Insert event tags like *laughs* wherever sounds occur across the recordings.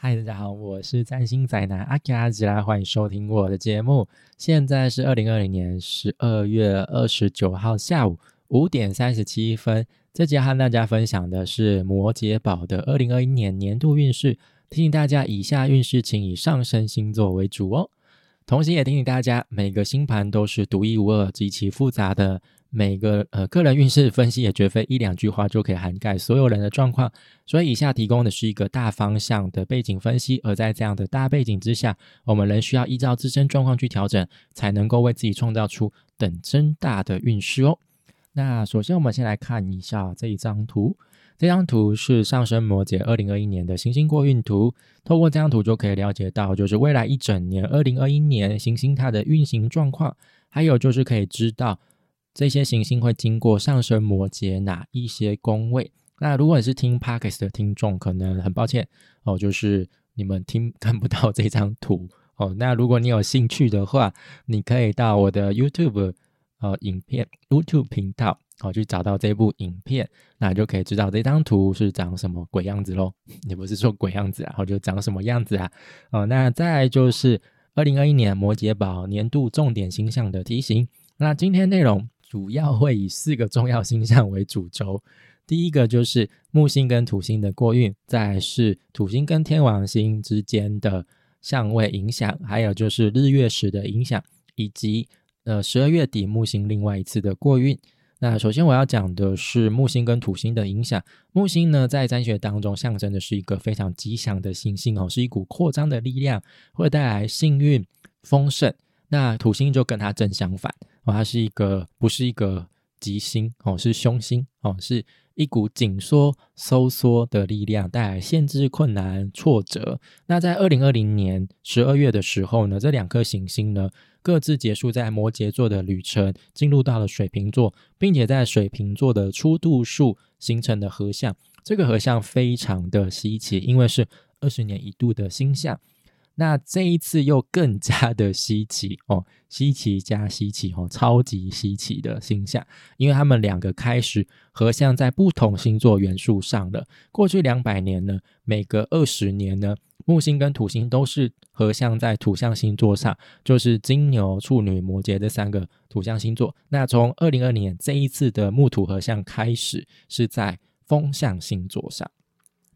嗨，大家好，我是占星仔男阿卡吉拉，欢迎收听我的节目。现在是二零二零年十二月二十九号下午五点三十七分。这节和大家分享的是摩羯宝的二零二一年年度运势，提醒大家以下运势请以上升星座为主哦。同时也提醒大家，每个星盘都是独一无二、极其复杂的。每个呃个人运势分析也绝非一两句话就可以涵盖所有人的状况，所以以下提供的是一个大方向的背景分析。而在这样的大背景之下，我们仍需要依照自身状况去调整，才能够为自己创造出等增大的运势哦。那首先我们先来看一下这一张图，这张图是上升摩羯二零二一年的行星过运图。透过这张图就可以了解到，就是未来一整年二零二一年行星它的运行状况，还有就是可以知道。这些行星会经过上升摩羯哪一些宫位？那如果你是听 Parkes 的听众，可能很抱歉哦，就是你们听看不到这张图哦。那如果你有兴趣的话，你可以到我的 YouTube 呃影片 YouTube 频道哦去找到这部影片，那就可以知道这张图是长什么鬼样子喽。*laughs* 也不是说鬼样子啊，然后就长什么样子啊。哦，那再就是二零二一年摩羯宝年度重点星象的题型。那今天内容。主要会以四个重要星象为主轴，第一个就是木星跟土星的过运，再是土星跟天王星之间的相位影响，还有就是日月食的影响，以及呃十二月底木星另外一次的过运。那首先我要讲的是木星跟土星的影响。木星呢，在占学当中象征的是一个非常吉祥的行星哦，是一股扩张的力量，会带来幸运丰盛。那土星就跟它正相反。它是一个不是一个吉星哦，是凶星哦，是一股紧缩、收缩的力量，带来限制、困难、挫折。那在二零二零年十二月的时候呢，这两颗行星呢各自结束在摩羯座的旅程，进入到了水瓶座，并且在水瓶座的初度数形成的合相。这个合相非常的稀奇，因为是二十年一度的星象。那这一次又更加 *laughs* 的稀奇哦，稀奇加稀奇哦，超级稀奇的星象，因为他们两个开始合相在不同星座元素上了。过去两百年呢，每隔二十年呢，木星跟土星都是合相在土象星座上，就是金牛、处女、摩羯这三个土象星座。那从二零二零年这一次的木土合相开始，是在风象星座上。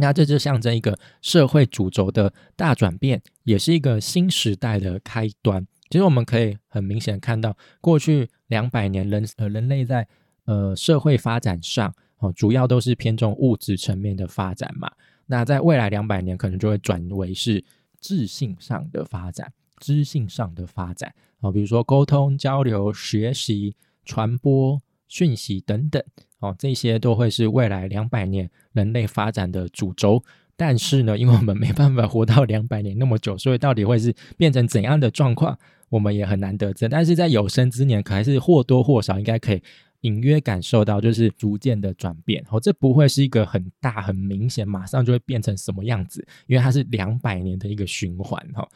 那这就象征一个社会主轴的大转变，也是一个新时代的开端。其实我们可以很明显看到，过去两百年人呃人类在呃社会发展上哦，主要都是偏重物质层面的发展嘛。那在未来两百年，可能就会转为是智性上的发展、知性上的发展哦，比如说沟通、交流、学习、传播。讯息等等，哦，这些都会是未来两百年人类发展的主轴。但是呢，因为我们没办法活到两百年那么久，所以到底会是变成怎样的状况，我们也很难得知。但是在有生之年，可还是或多或少应该可以。隐约感受到就是逐渐的转变，哦，这不会是一个很大很明显，马上就会变成什么样子，因为它是两百年的一个循环，哈。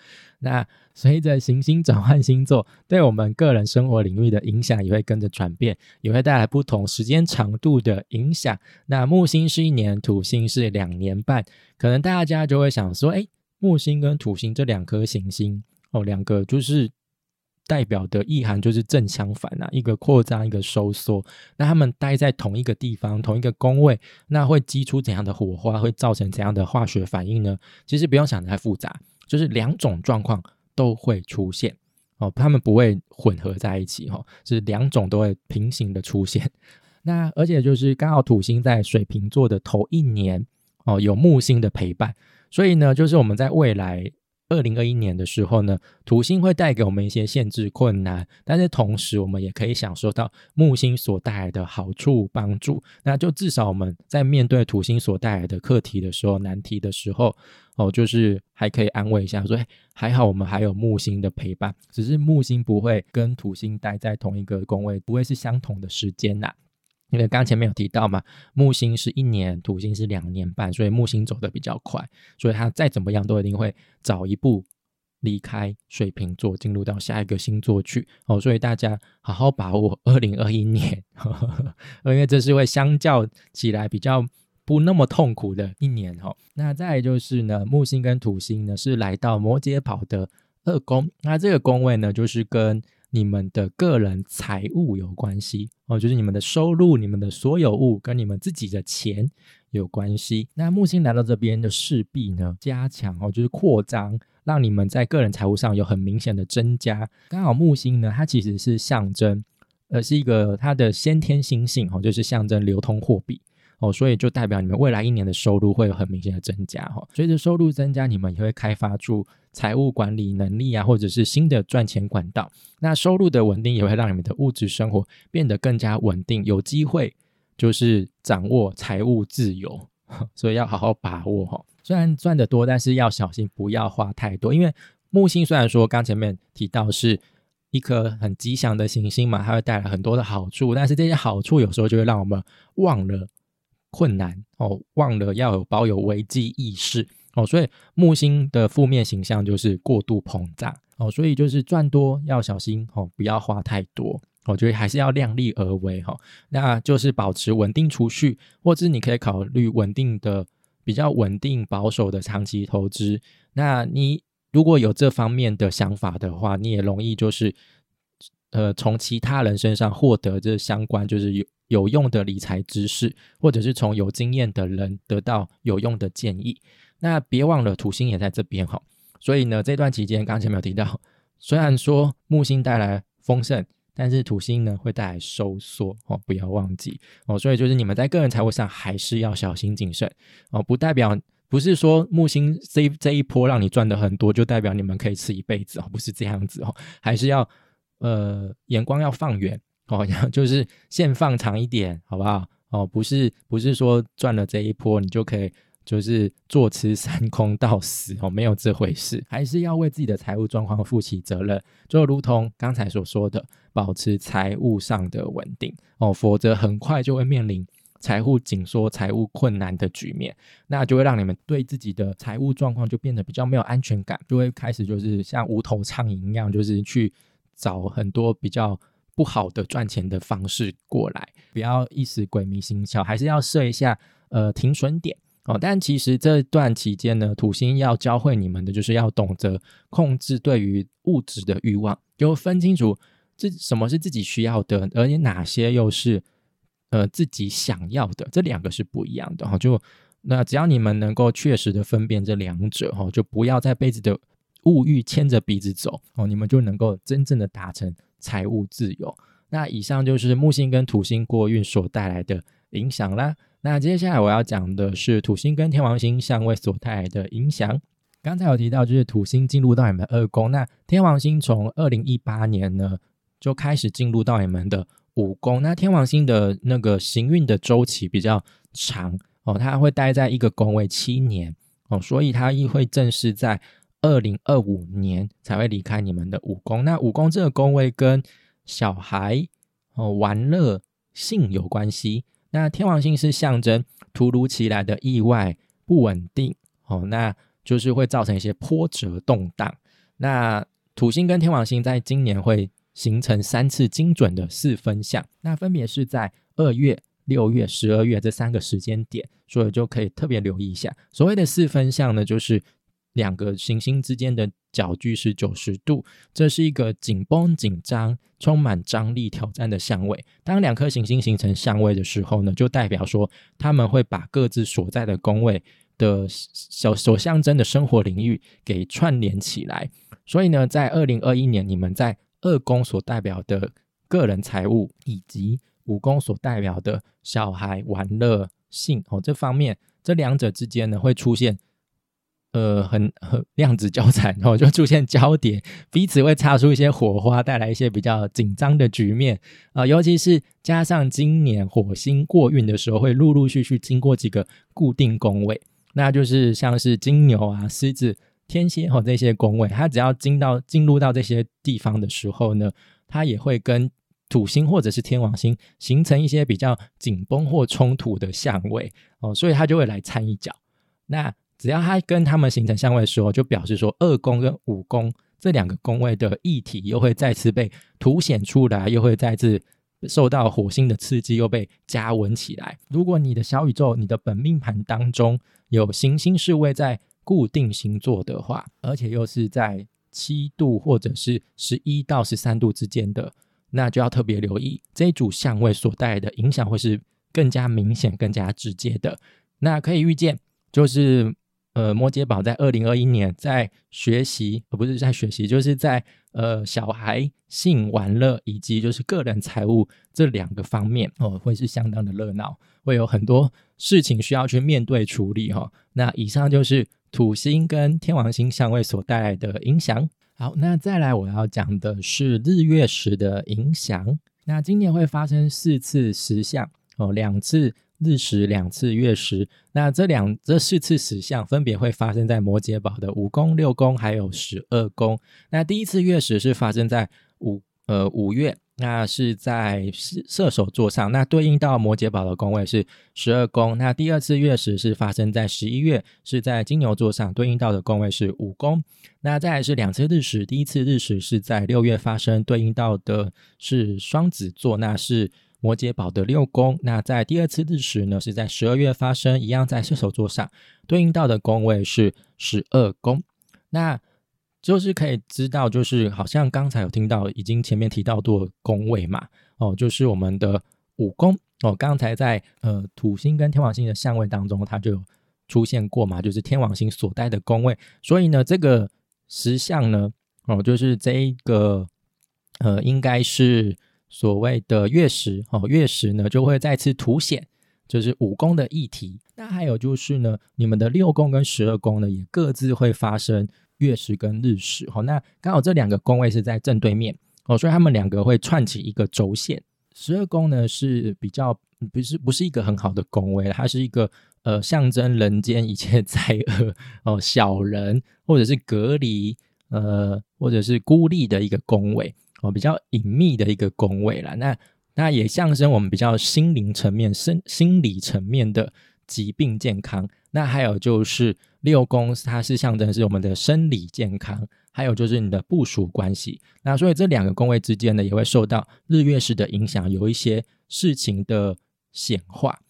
那随着行星转换星座，对我们个人生活领域的影响也会跟着转变，也会带来不同时间长度的影响。那木星是一年，土星是两年半，可能大家就会想说，哎，木星跟土星这两颗行星，哦，两个就是。代表的意涵就是正相反啊，一个扩张，一个收缩。那他们待在同一个地方，同一个宫位，那会激出怎样的火花？会造成怎样的化学反应呢？其实不用想太复杂，就是两种状况都会出现哦，他们不会混合在一起哈，是两种都会平行的出现。那而且就是刚好土星在水瓶座的头一年哦，有木星的陪伴，所以呢，就是我们在未来。二零二一年的时候呢，土星会带给我们一些限制困难，但是同时我们也可以享受到木星所带来的好处帮助。那就至少我们在面对土星所带来的课题的时候、难题的时候，哦，就是还可以安慰一下，说还好我们还有木星的陪伴，只是木星不会跟土星待在同一个宫位，不会是相同的时间呐。因为刚前面有提到嘛，木星是一年，土星是两年半，所以木星走的比较快，所以它再怎么样都一定会早一步离开水瓶座，进入到下一个星座去哦。所以大家好好把握二零二一年，*laughs* 因为这是会相较起来比较不那么痛苦的一年哦。那再就是呢，木星跟土星呢是来到摩羯跑的二宫，那这个宫位呢就是跟你们的个人财务有关系哦，就是你们的收入、你们的所有物跟你们自己的钱有关系。那木星来到这边的势必呢加强哦，就是扩张，让你们在个人财务上有很明显的增加。刚好木星呢，它其实是象征。呃，是一个它的先天星性哦，就是象征流通货币哦，所以就代表你们未来一年的收入会有很明显的增加哈。随着收入增加，你们也会开发出财务管理能力啊，或者是新的赚钱管道。那收入的稳定也会让你们的物质生活变得更加稳定，有机会就是掌握财务自由，*laughs* 所以要好好把握哈。虽然赚得多，但是要小心不要花太多，因为木星虽然说刚前面提到是。一颗很吉祥的行星嘛，它会带来很多的好处，但是这些好处有时候就会让我们忘了困难哦，忘了要有保有危机意识。哦，所以木星的负面形象就是过度膨胀。哦，所以就是赚多要小心哦，不要花太多，我觉得还是要量力而为哈，那就是保持稳定储蓄，或者你可以考虑稳定的、比较稳定保守的长期投资，那你。如果有这方面的想法的话，你也容易就是，呃，从其他人身上获得这相关就是有有用的理财知识，或者是从有经验的人得到有用的建议。那别忘了土星也在这边哈，所以呢，这段期间刚才没有提到，虽然说木星带来丰盛，但是土星呢会带来收缩哦，不要忘记哦。所以就是你们在个人财务上还是要小心谨慎哦，不代表。不是说木星这这一波让你赚的很多，就代表你们可以吃一辈子哦，不是这样子哦，还是要呃眼光要放远哦，*laughs* 就是线放长一点，好不好？哦，不是不是说赚了这一波你就可以就是坐吃山空到死哦，没有这回事，还是要为自己的财务状况负起责任，就如同刚才所说的，保持财务上的稳定哦，否则很快就会面临。财务紧缩、财务困难的局面，那就会让你们对自己的财务状况就变得比较没有安全感，就会开始就是像无头苍蝇一样，就是去找很多比较不好的赚钱的方式过来。不要一时鬼迷心窍，还是要设一下呃停损点哦。但其实这段期间呢，土星要教会你们的就是要懂得控制对于物质的欲望，就分清楚这什么是自己需要的，而且哪些又是。呃，自己想要的这两个是不一样的哈，就那只要你们能够确实的分辨这两者哈，就不要在被子的物欲牵着鼻子走哦，你们就能够真正的达成财务自由。那以上就是木星跟土星过运所带来的影响啦。那接下来我要讲的是土星跟天王星相位所带来的影响。刚才有提到，就是土星进入到你们二宫，那天王星从二零一八年呢就开始进入到你们的。五宫，那天王星的那个行运的周期比较长哦，它会待在一个宫位七年哦，所以它亦会正式在二零二五年才会离开你们的五宫。那五宫这个宫位跟小孩哦、玩乐性有关系。那天王星是象征突如其来的意外不稳定哦，那就是会造成一些波折动荡。那土星跟天王星在今年会。形成三次精准的四分相，那分别是在二月、六月、十二月这三个时间点，所以就可以特别留意一下。所谓的四分相呢，就是两个行星之间的角距是九十度，这是一个紧绷、紧张、充满张力、挑战的相位。当两颗行星形成相位的时候呢，就代表说他们会把各自所在的宫位的小所象征的生活领域给串联起来。所以呢，在二零二一年，你们在二宫所代表的个人财务，以及五宫所代表的小孩玩乐性哦，这方面这两者之间呢会出现呃很很量子交缠然后，就出现交叠，彼此会擦出一些火花，带来一些比较紧张的局面啊。尤其是加上今年火星过运的时候，会陆陆续续经过几个固定宫位，那就是像是金牛啊、狮子。天蝎和这些宫位，它只要进到进入到这些地方的时候呢，它也会跟土星或者是天王星形成一些比较紧绷或冲突的相位哦，所以它就会来掺一脚。那只要它跟他们形成相位的时候，就表示说二宫跟五宫这两个宫位的议题又会再次被凸显出来，又会再次受到火星的刺激又被加温起来。如果你的小宇宙、你的本命盘当中有行星是位在固定星座的话，而且又是在七度或者是十一到十三度之间的，那就要特别留意这一组相位所带来的影响会是更加明显、更加直接的。那可以预见，就是呃，摩羯宝在二零二一年在学习，而不是在学习，就是在呃小孩、性、玩乐以及就是个人财务这两个方面哦，会是相当的热闹，会有很多事情需要去面对处理哈。那以上就是土星跟天王星相位所带来的影响。好，那再来我要讲的是日月食的影响。那今年会发生四次食相哦，两次。日食两次月食，那这两这四次食相分别会发生在摩羯堡的五宫、六宫还有十二宫。那第一次月食是发生在五呃五月，那是在射射手座上，那对应到摩羯堡的宫位是十二宫。那第二次月食是发生在十一月，是在金牛座上，对应到的宫位是五宫。那再来是两次日食，第一次日食是在六月发生，对应到的是双子座，那是。摩羯堡的六宫，那在第二次日食呢，是在十二月发生，一样在射手座上，对应到的宫位是十二宫。那就是可以知道，就是好像刚才有听到，已经前面提到过宫位嘛，哦，就是我们的五宫哦，刚才在呃土星跟天王星的相位当中，它就出现过嘛，就是天王星所在的宫位，所以呢，这个实相呢，哦，就是这一个呃，应该是。所谓的月食哦，月食呢就会再次凸显，就是五宫的议题。那还有就是呢，你们的六宫跟十二宫呢也各自会发生月食跟日食。哦，那刚好这两个宫位是在正对面哦，所以他们两个会串起一个轴线。十二宫呢是比较不是不是一个很好的宫位，它是一个呃象征人间一切 *laughs* 灾厄哦，小人或者是隔离呃或者是孤立的一个宫位。哦，比较隐秘的一个宫位了，那那也象征我们比较心灵层面、身心理层面的疾病健康。那还有就是六宫，它是象征是我们的生理健康，还有就是你的部署关系。那所以这两个宫位之间呢，也会受到日月食的影响，有一些事情的显化。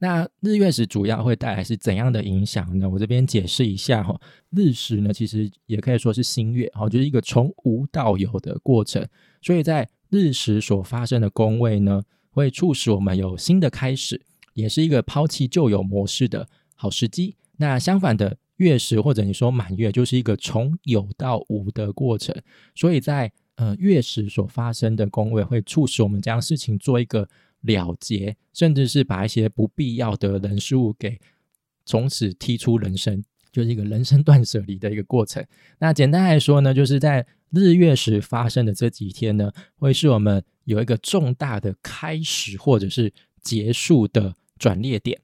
那日月食主要会带来是怎样的影响呢？我这边解释一下哈。日食呢，其实也可以说是新月，哈，就是一个从无到有的过程。所以在日食所发生的宫位呢，会促使我们有新的开始，也是一个抛弃旧有模式的好时机。那相反的月食或者你说满月，就是一个从有到无的过程。所以在呃月食所发生的宫位，会促使我们将事情做一个。了结，甚至是把一些不必要的人事物给从此踢出人生，就是一个人生 *laughs* 断舍离的一个过程。那简单来说呢，就是在日月时发生的这几天呢，会是我们有一个重大的开始或者是结束的转捩点。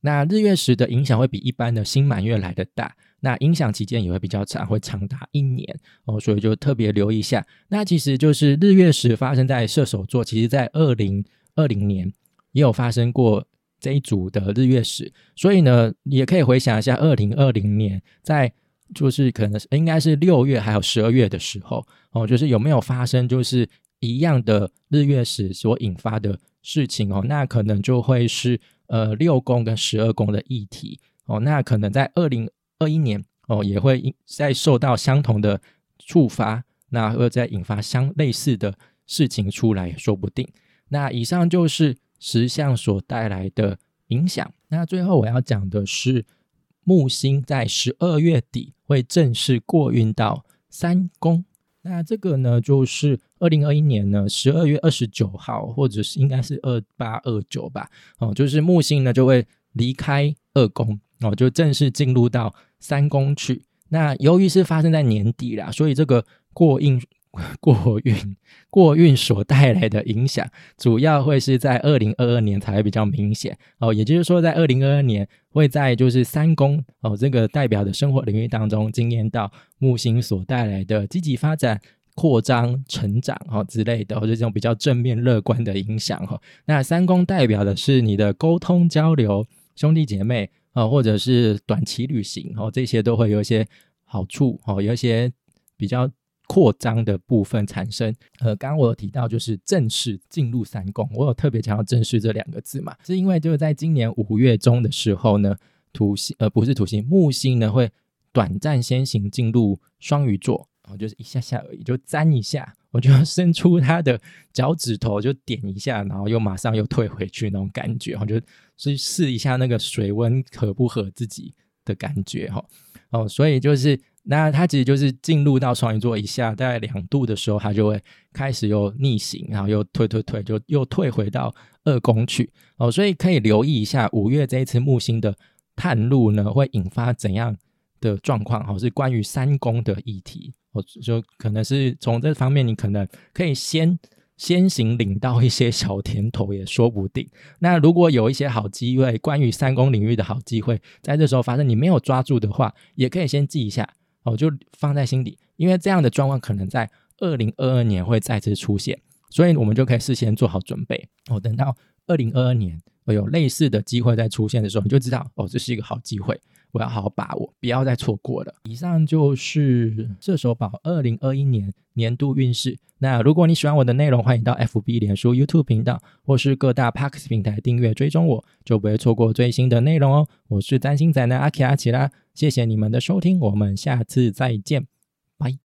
那日月时的影响会比一般的新满月来的大，那影响期间也会比较长，会长达一年哦，所以就特别留意一下。那其实就是日月时发生在射手座，其实在二零。二零年也有发生过这一组的日月食，所以呢，也可以回想一下二零二零年在就是可能应该是六月还有十二月的时候哦，就是有没有发生就是一样的日月食所引发的事情哦，那可能就会是呃六宫跟十二宫的议题哦，那可能在二零二一年哦也会再受到相同的触发，那会再引发相类似的事情出来说不定。那以上就是石像所带来的影响。那最后我要讲的是，木星在十二月底会正式过运到三宫。那这个呢，就是二零二一年呢十二月二十九号，或者是应该是二八二九吧。哦，就是木星呢就会离开二宫，哦，就正式进入到三宫去。那由于是发生在年底啦，所以这个过运。*laughs* 过运 *laughs* 过运所带来的影响，主要会是在二零二二年才会比较明显哦。也就是说，在二零二二年会在就是三宫哦这个代表的生活领域当中，经验到木星所带来的积极发展、扩张、成长哦之类的，或者这种比较正面乐观的影响哈。那三宫代表的是你的沟通交流、兄弟姐妹啊，或者是短期旅行哦，这些都会有一些好处哦，有一些比较。扩张的部分产生。呃，刚刚我有提到就是正式进入三宫，我有特别强调正式这两个字嘛，是因为就是在今年五月中的时候呢，土星呃不是土星木星呢会短暂先行进入双鱼座，然后就是一下下而已，就沾一下，我就要伸出他的脚趾头就点一下，然后又马上又退回去那种感觉，我就去试一下那个水温合不合自己的感觉哈。哦，所以就是。那它其实就是进入到双鱼座以下大概两度的时候，它就会开始又逆行，然后又退退退，就又退回到二宫去哦。所以可以留意一下五月这一次木星的探路呢，会引发怎样的状况？哦，是关于三宫的议题哦，就可能是从这方面，你可能可以先先行领到一些小甜头，也说不定。那如果有一些好机会，关于三宫领域的好机会，在这时候发生，你没有抓住的话，也可以先记一下。哦，就放在心底，因为这样的状况可能在二零二二年会再次出现，所以我们就可以事先做好准备。哦，等到二零二二年有类似的机会再出现的时候，你就知道哦，这是一个好机会。我要好好把握，不要再错过了。以上就是射手宝二零二一年年度运势。那如果你喜欢我的内容，欢迎到 FB、脸书、YouTube 频道或是各大 Parks 平台订阅追踪我，就不会错过最新的内容哦。我是担心仔的阿奇阿奇啦，谢谢你们的收听，我们下次再见，拜。